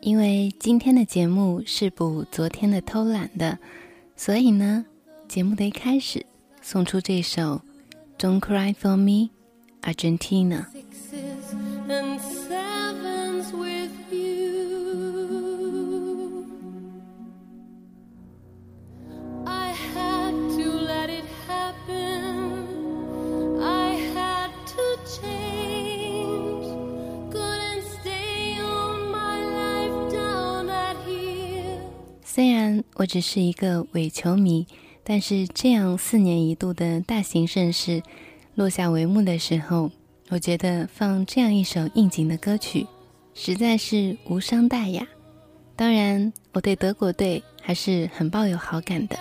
因为今天的节目是补昨天的偷懒的，所以呢，节目的一开始送出这首《Don't Cry for Me》，Argentina。虽然我只是一个伪球迷，但是这样四年一度的大型盛事落下帷幕的时候，我觉得放这样一首应景的歌曲，实在是无伤大雅。当然，我对德国队还是很抱有好感的。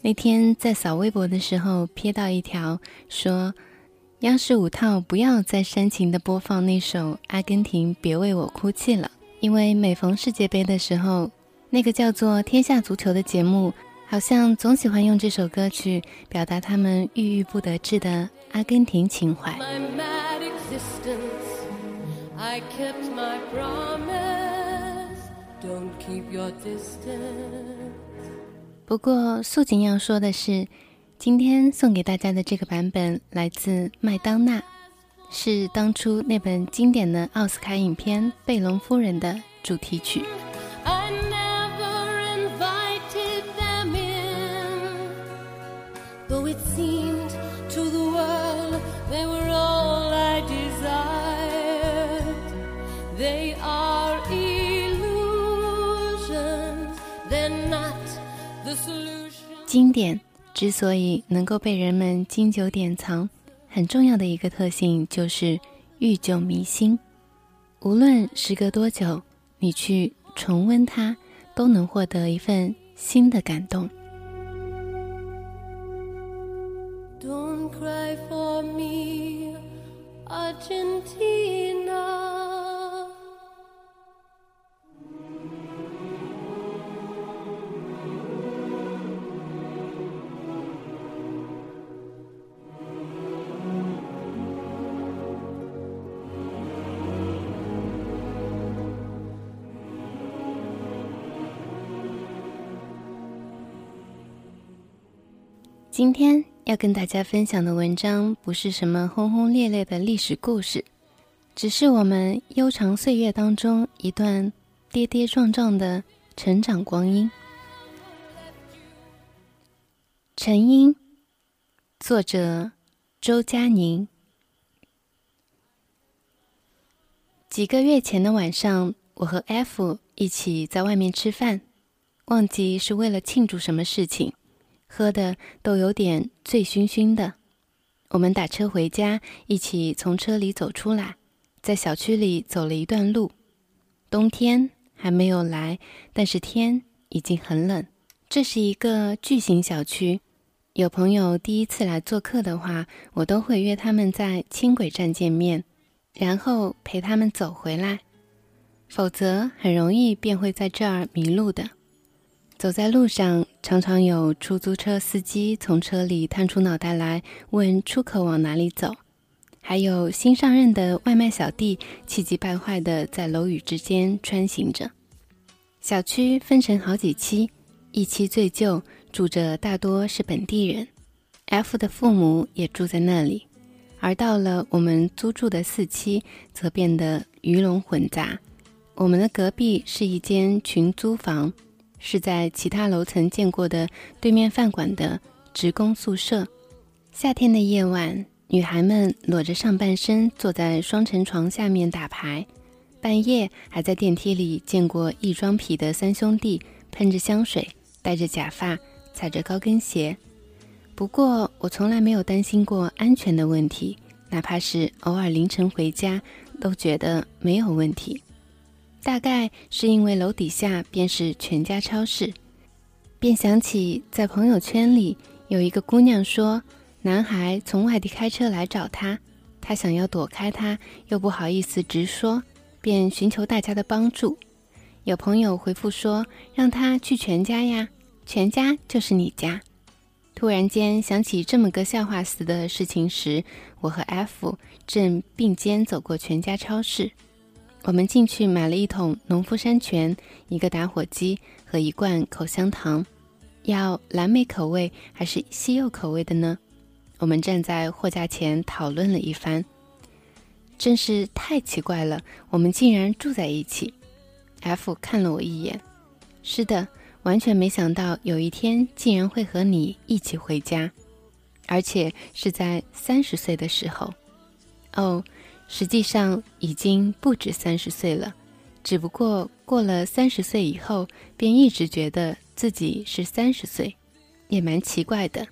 那天在扫微博的时候，瞥到一条说：“央视五套不要再煽情的播放那首《阿根廷别为我哭泣了》，因为每逢世界杯的时候，那个叫做《天下足球》的节目，好像总喜欢用这首歌曲表达他们郁郁不得志的阿根廷情怀。”不过，素锦要说的是，今天送给大家的这个版本来自麦当娜，是当初那本经典的奥斯卡影片《贝隆夫人》的主题曲。经典之所以能够被人们经久典藏，很重要的一个特性就是愈久弥新。无论时隔多久，你去重温它，都能获得一份新的感动。Don't cry for me, 今天要跟大家分享的文章不是什么轰轰烈烈的历史故事，只是我们悠长岁月当中一段跌跌撞撞的成长光阴。陈英，作者周佳宁。几个月前的晚上，我和 F 一起在外面吃饭，忘记是为了庆祝什么事情。喝的都有点醉醺醺的，我们打车回家，一起从车里走出来，在小区里走了一段路。冬天还没有来，但是天已经很冷。这是一个巨型小区，有朋友第一次来做客的话，我都会约他们在轻轨站见面，然后陪他们走回来，否则很容易便会在这儿迷路的。走在路上，常常有出租车司机从车里探出脑袋来问出口往哪里走，还有新上任的外卖小弟气急败坏地在楼宇之间穿行着。小区分成好几期，一期最旧，住着大多是本地人，F 的父母也住在那里。而到了我们租住的四期，则变得鱼龙混杂。我们的隔壁是一间群租房。是在其他楼层见过的对面饭馆的职工宿舍。夏天的夜晚，女孩们裸着上半身坐在双层床下面打牌，半夜还在电梯里见过异装癖的三兄弟喷着香水，戴着假发，踩着高跟鞋。不过我从来没有担心过安全的问题，哪怕是偶尔凌晨回家，都觉得没有问题。大概是因为楼底下便是全家超市，便想起在朋友圈里有一个姑娘说，男孩从外地开车来找她，她想要躲开他，又不好意思直说，便寻求大家的帮助。有朋友回复说，让他去全家呀，全家就是你家。突然间想起这么个笑话似的事情时，我和 F 正并肩走过全家超市。我们进去买了一桶农夫山泉、一个打火机和一罐口香糖，要蓝莓口味还是西柚口味的呢？我们站在货架前讨论了一番，真是太奇怪了，我们竟然住在一起。F 看了我一眼，是的，完全没想到有一天竟然会和你一起回家，而且是在三十岁的时候。哦。实际上已经不止三十岁了，只不过过了三十岁以后，便一直觉得自己是三十岁，也蛮奇怪的。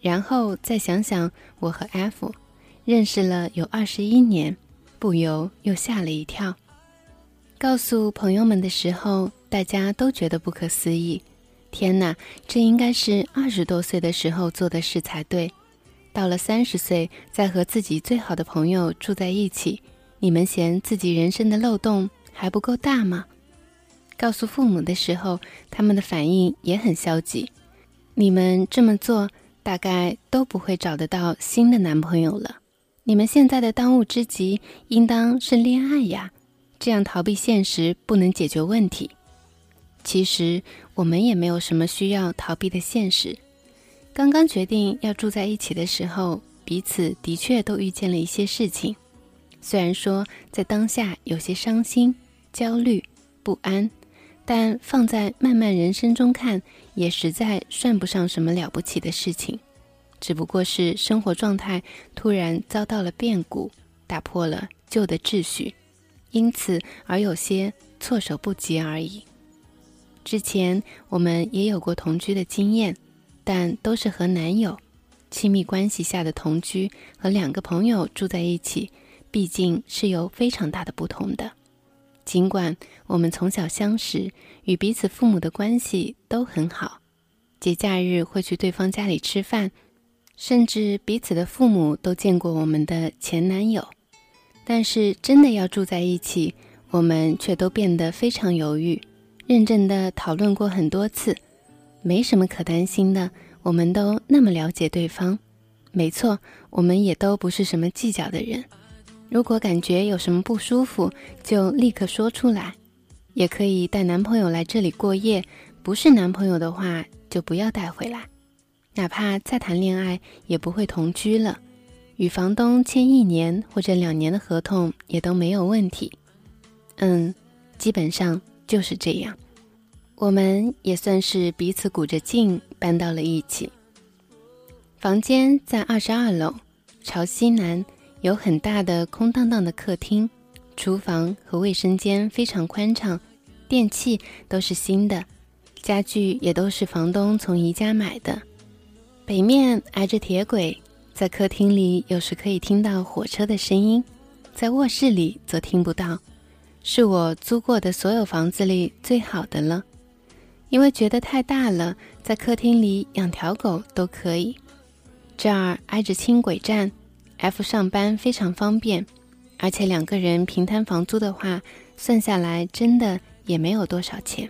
然后再想想我和 F 认识了有二十一年，不由又吓了一跳。告诉朋友们的时候，大家都觉得不可思议。天哪，这应该是二十多岁的时候做的事才对。到了三十岁，再和自己最好的朋友住在一起，你们嫌自己人生的漏洞还不够大吗？告诉父母的时候，他们的反应也很消极。你们这么做，大概都不会找得到新的男朋友了。你们现在的当务之急，应当是恋爱呀，这样逃避现实不能解决问题。其实我们也没有什么需要逃避的现实。刚刚决定要住在一起的时候，彼此的确都遇见了一些事情。虽然说在当下有些伤心、焦虑、不安，但放在漫漫人生中看，也实在算不上什么了不起的事情。只不过是生活状态突然遭到了变故，打破了旧的秩序，因此而有些措手不及而已。之前我们也有过同居的经验。但都是和男友亲密关系下的同居，和两个朋友住在一起，毕竟是有非常大的不同的。尽管我们从小相识，与彼此父母的关系都很好，节假日会去对方家里吃饭，甚至彼此的父母都见过我们的前男友，但是真的要住在一起，我们却都变得非常犹豫，认真的讨论过很多次。没什么可担心的，我们都那么了解对方。没错，我们也都不是什么计较的人。如果感觉有什么不舒服，就立刻说出来。也可以带男朋友来这里过夜，不是男朋友的话就不要带回来。哪怕再谈恋爱，也不会同居了。与房东签一年或者两年的合同也都没有问题。嗯，基本上就是这样。我们也算是彼此鼓着劲搬到了一起。房间在二十二楼，朝西南，有很大的空荡荡的客厅，厨房和卫生间非常宽敞，电器都是新的，家具也都是房东从宜家买的。北面挨着铁轨，在客厅里有时可以听到火车的声音，在卧室里则听不到，是我租过的所有房子里最好的了。因为觉得太大了，在客厅里养条狗都可以。这儿挨着轻轨站，F 上班非常方便，而且两个人平摊房租的话，算下来真的也没有多少钱。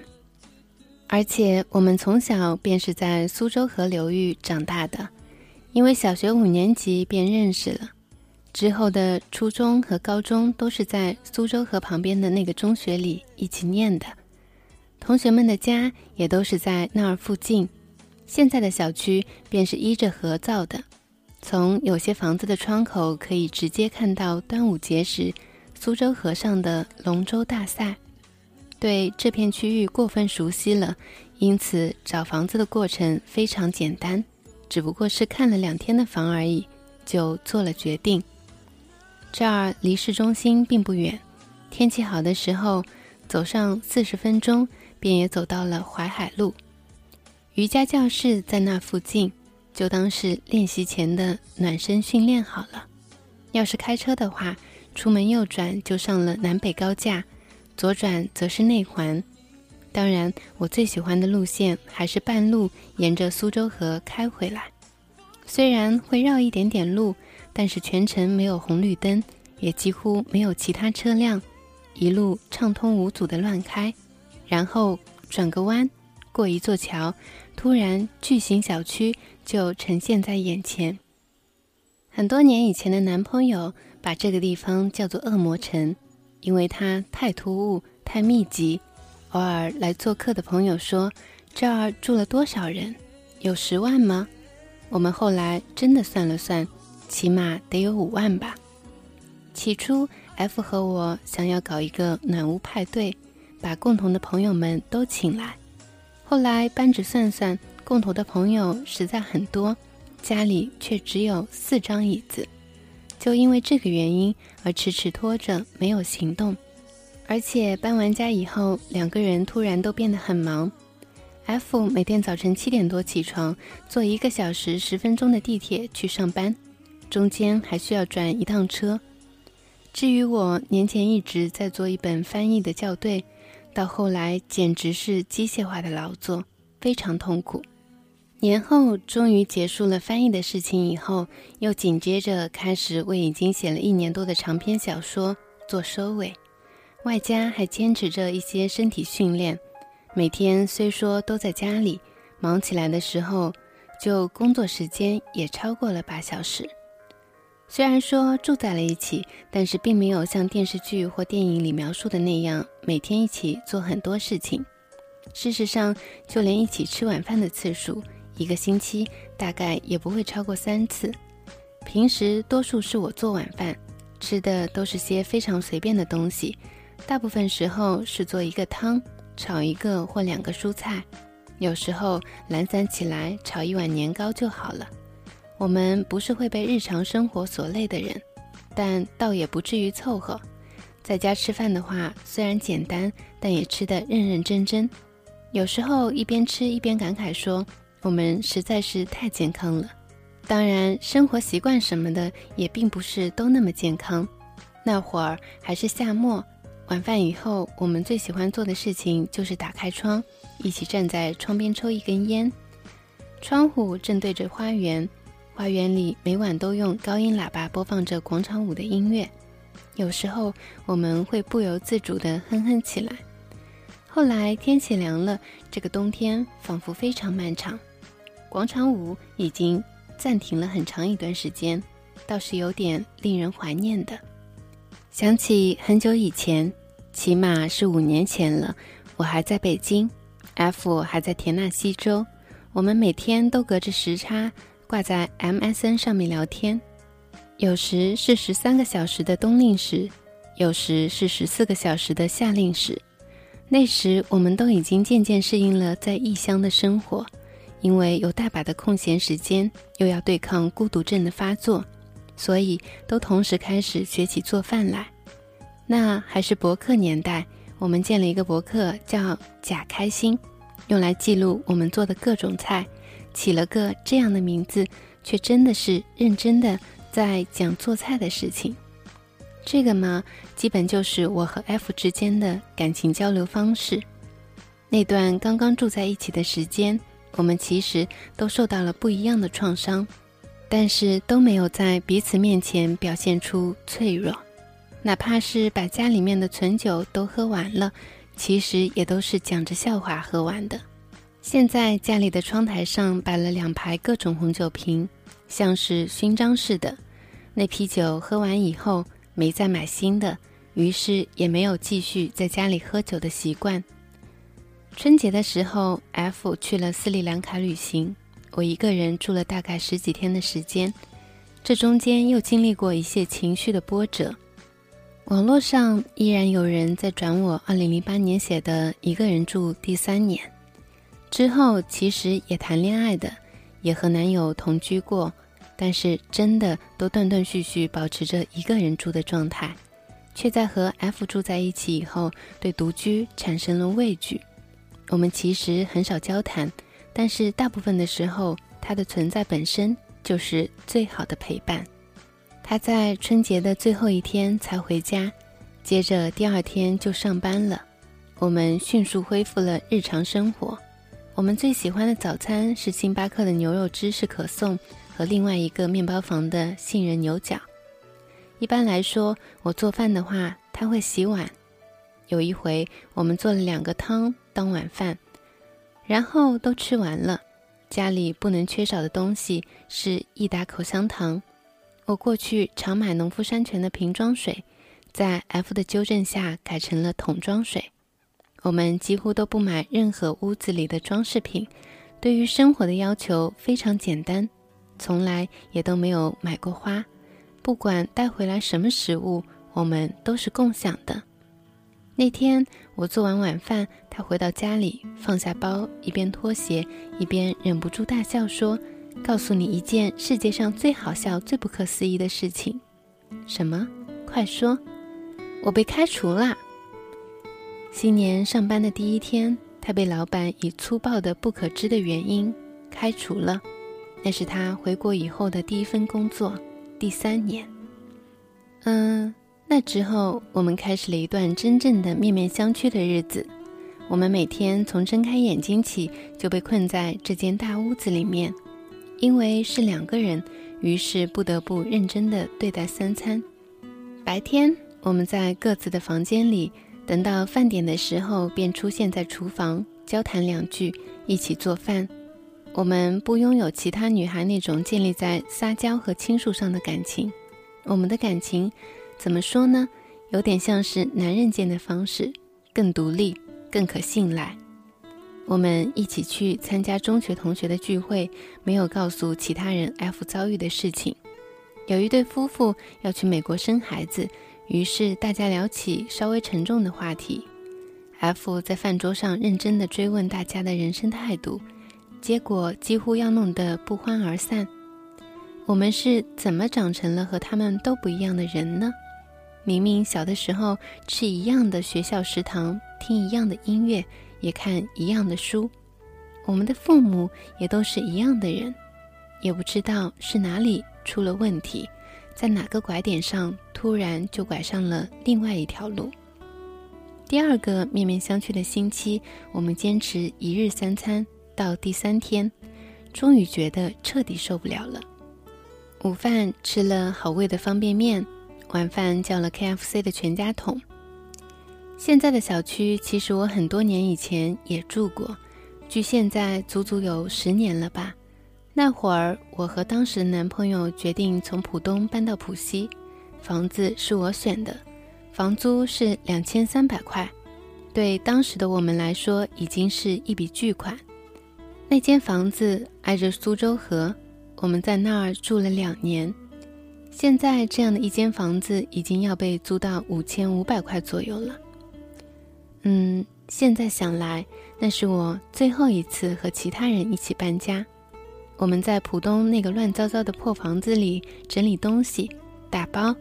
而且我们从小便是在苏州河流域长大的，因为小学五年级便认识了，之后的初中和高中都是在苏州河旁边的那个中学里一起念的。同学们的家也都是在那儿附近，现在的小区便是依着河造的。从有些房子的窗口可以直接看到端午节时苏州河上的龙舟大赛。对这片区域过分熟悉了，因此找房子的过程非常简单，只不过是看了两天的房而已，就做了决定。这儿离市中心并不远，天气好的时候，走上四十分钟便也走到了淮海路。瑜伽教室在那附近，就当是练习前的暖身训练好了。要是开车的话，出门右转就上了南北高架，左转则是内环。当然，我最喜欢的路线还是半路沿着苏州河开回来。虽然会绕一点点路，但是全程没有红绿灯，也几乎没有其他车辆，一路畅通无阻的乱开。然后转个弯，过一座桥，突然巨型小区就呈现在眼前。很多年以前的男朋友把这个地方叫做“恶魔城”，因为它太突兀、太密集。偶尔来做客的朋友说：“这儿住了多少人？有十万吗？”我们后来真的算了算，起码得有五万吧。起初，F 和我想要搞一个暖屋派对，把共同的朋友们都请来。后来扳指算算，共同的朋友实在很多，家里却只有四张椅子，就因为这个原因而迟迟拖着没有行动。而且搬完家以后，两个人突然都变得很忙。F 每天早晨七点多起床，坐一个小时十分钟的地铁去上班，中间还需要转一趟车。至于我，年前一直在做一本翻译的校对，到后来简直是机械化的劳作，非常痛苦。年后终于结束了翻译的事情以后，又紧接着开始为已经写了一年多的长篇小说做收尾。外加还坚持着一些身体训练，每天虽说都在家里，忙起来的时候，就工作时间也超过了八小时。虽然说住在了一起，但是并没有像电视剧或电影里描述的那样每天一起做很多事情。事实上，就连一起吃晚饭的次数，一个星期大概也不会超过三次。平时多数是我做晚饭，吃的都是些非常随便的东西。大部分时候是做一个汤，炒一个或两个蔬菜，有时候懒散起来炒一碗年糕就好了。我们不是会被日常生活所累的人，但倒也不至于凑合。在家吃饭的话，虽然简单，但也吃得认认真真。有时候一边吃一边感慨说：“我们实在是太健康了。”当然，生活习惯什么的也并不是都那么健康。那会儿还是夏末。晚饭以后，我们最喜欢做的事情就是打开窗，一起站在窗边抽一根烟。窗户正对着花园，花园里每晚都用高音喇叭播放着广场舞的音乐。有时候我们会不由自主地哼哼起来。后来天气凉了，这个冬天仿佛非常漫长。广场舞已经暂停了很长一段时间，倒是有点令人怀念的。想起很久以前，起码是五年前了，我还在北京，F 还在田纳西州。我们每天都隔着时差挂在 MSN 上面聊天，有时是十三个小时的冬令时，有时是十四个小时的夏令时。那时我们都已经渐渐适应了在异乡的生活，因为有大把的空闲时间，又要对抗孤独症的发作。所以都同时开始学起做饭来。那还是博客年代，我们建了一个博客，叫“假开心”，用来记录我们做的各种菜，起了个这样的名字，却真的是认真的在讲做菜的事情。这个嘛，基本就是我和 F 之间的感情交流方式。那段刚刚住在一起的时间，我们其实都受到了不一样的创伤。但是都没有在彼此面前表现出脆弱，哪怕是把家里面的存酒都喝完了，其实也都是讲着笑话喝完的。现在家里的窗台上摆了两排各种红酒瓶，像是勋章似的。那批酒喝完以后，没再买新的，于是也没有继续在家里喝酒的习惯。春节的时候，F 去了斯里兰卡旅行。我一个人住了大概十几天的时间，这中间又经历过一些情绪的波折。网络上依然有人在转我2008年写的《一个人住第三年》，之后其实也谈恋爱的，也和男友同居过，但是真的都断断续续保持着一个人住的状态，却在和 F 住在一起以后，对独居产生了畏惧。我们其实很少交谈，但是大部分的时候，他的存在本身就是最好的陪伴。他在春节的最后一天才回家，接着第二天就上班了。我们迅速恢复了日常生活。我们最喜欢的早餐是星巴克的牛肉芝士可颂和另外一个面包房的杏仁牛角。一般来说，我做饭的话，他会洗碗。有一回，我们做了两个汤当晚饭，然后都吃完了。家里不能缺少的东西是益达口香糖。我过去常买农夫山泉的瓶装水，在 F 的纠正下改成了桶装水。我们几乎都不买任何屋子里的装饰品，对于生活的要求非常简单，从来也都没有买过花。不管带回来什么食物，我们都是共享的。那天我做完晚饭，他回到家里，放下包，一边脱鞋，一边忍不住大笑说：“告诉你一件世界上最好笑、最不可思议的事情。”“什么？快说！”“我被开除了。”新年上班的第一天，他被老板以粗暴的不可知的原因开除了。那是他回国以后的第一份工作，第三年。嗯，那之后我们开始了一段真正的面面相觑的日子。我们每天从睁开眼睛起就被困在这间大屋子里面，因为是两个人，于是不得不认真的对待三餐。白天我们在各自的房间里。等到饭点的时候，便出现在厨房，交谈两句，一起做饭。我们不拥有其他女孩那种建立在撒娇和倾诉上的感情。我们的感情，怎么说呢？有点像是男人间的方式，更独立，更可信赖。我们一起去参加中学同学的聚会，没有告诉其他人 F 遭遇的事情。有一对夫妇要去美国生孩子。于是大家聊起稍微沉重的话题，F 在饭桌上认真地追问大家的人生态度，结果几乎要弄得不欢而散。我们是怎么长成了和他们都不一样的人呢？明明小的时候吃一样的学校食堂，听一样的音乐，也看一样的书，我们的父母也都是一样的人，也不知道是哪里出了问题。在哪个拐点上，突然就拐上了另外一条路。第二个面面相觑的星期，我们坚持一日三餐，到第三天，终于觉得彻底受不了了。午饭吃了好味的方便面，晚饭叫了 KFC 的全家桶。现在的小区，其实我很多年以前也住过，距现在足足有十年了吧。那会儿，我和当时男朋友决定从浦东搬到浦西，房子是我选的，房租是两千三百块，对当时的我们来说已经是一笔巨款。那间房子挨着苏州河，我们在那儿住了两年。现在这样的一间房子已经要被租到五千五百块左右了。嗯，现在想来，那是我最后一次和其他人一起搬家。我们在浦东那个乱糟糟的破房子里整理东西、打包，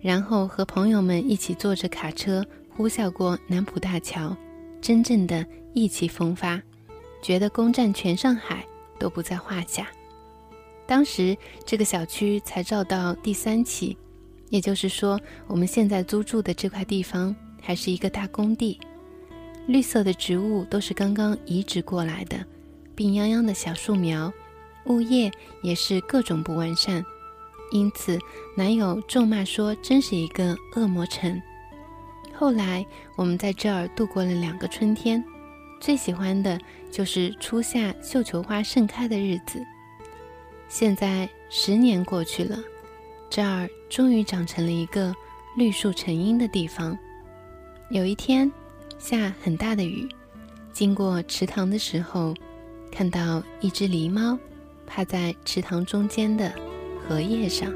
然后和朋友们一起坐着卡车呼啸过南浦大桥，真正的意气风发，觉得攻占全上海都不在话下。当时这个小区才造到第三期，也就是说，我们现在租住的这块地方还是一个大工地，绿色的植物都是刚刚移植过来的，病殃殃的小树苗。物业也是各种不完善，因此男友咒骂说：“真是一个恶魔城。”后来我们在这儿度过了两个春天，最喜欢的就是初夏绣球花盛开的日子。现在十年过去了，这儿终于长成了一个绿树成荫的地方。有一天下很大的雨，经过池塘的时候，看到一只狸猫。趴在池塘中间的荷叶上。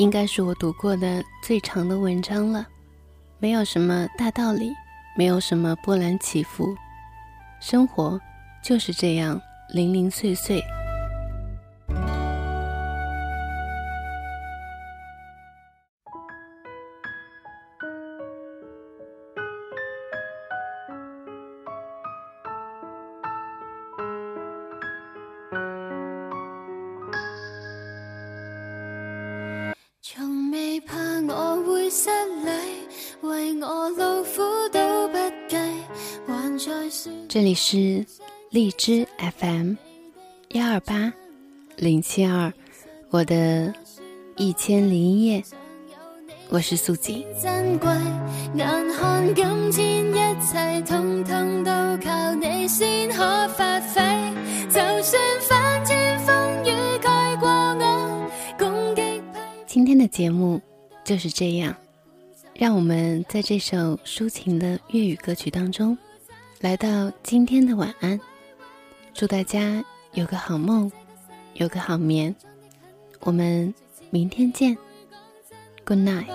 应该是我读过的最长的文章了，没有什么大道理，没有什么波澜起伏，生活就是这样零零碎碎。里是荔枝 FM 幺二八零七二，我的一千零一夜，我是素锦。今天的节目就是这样，让我们在这首抒情的粤语歌曲当中。来到今天的晚安，祝大家有个好梦，有个好眠。我们明天见，Good night。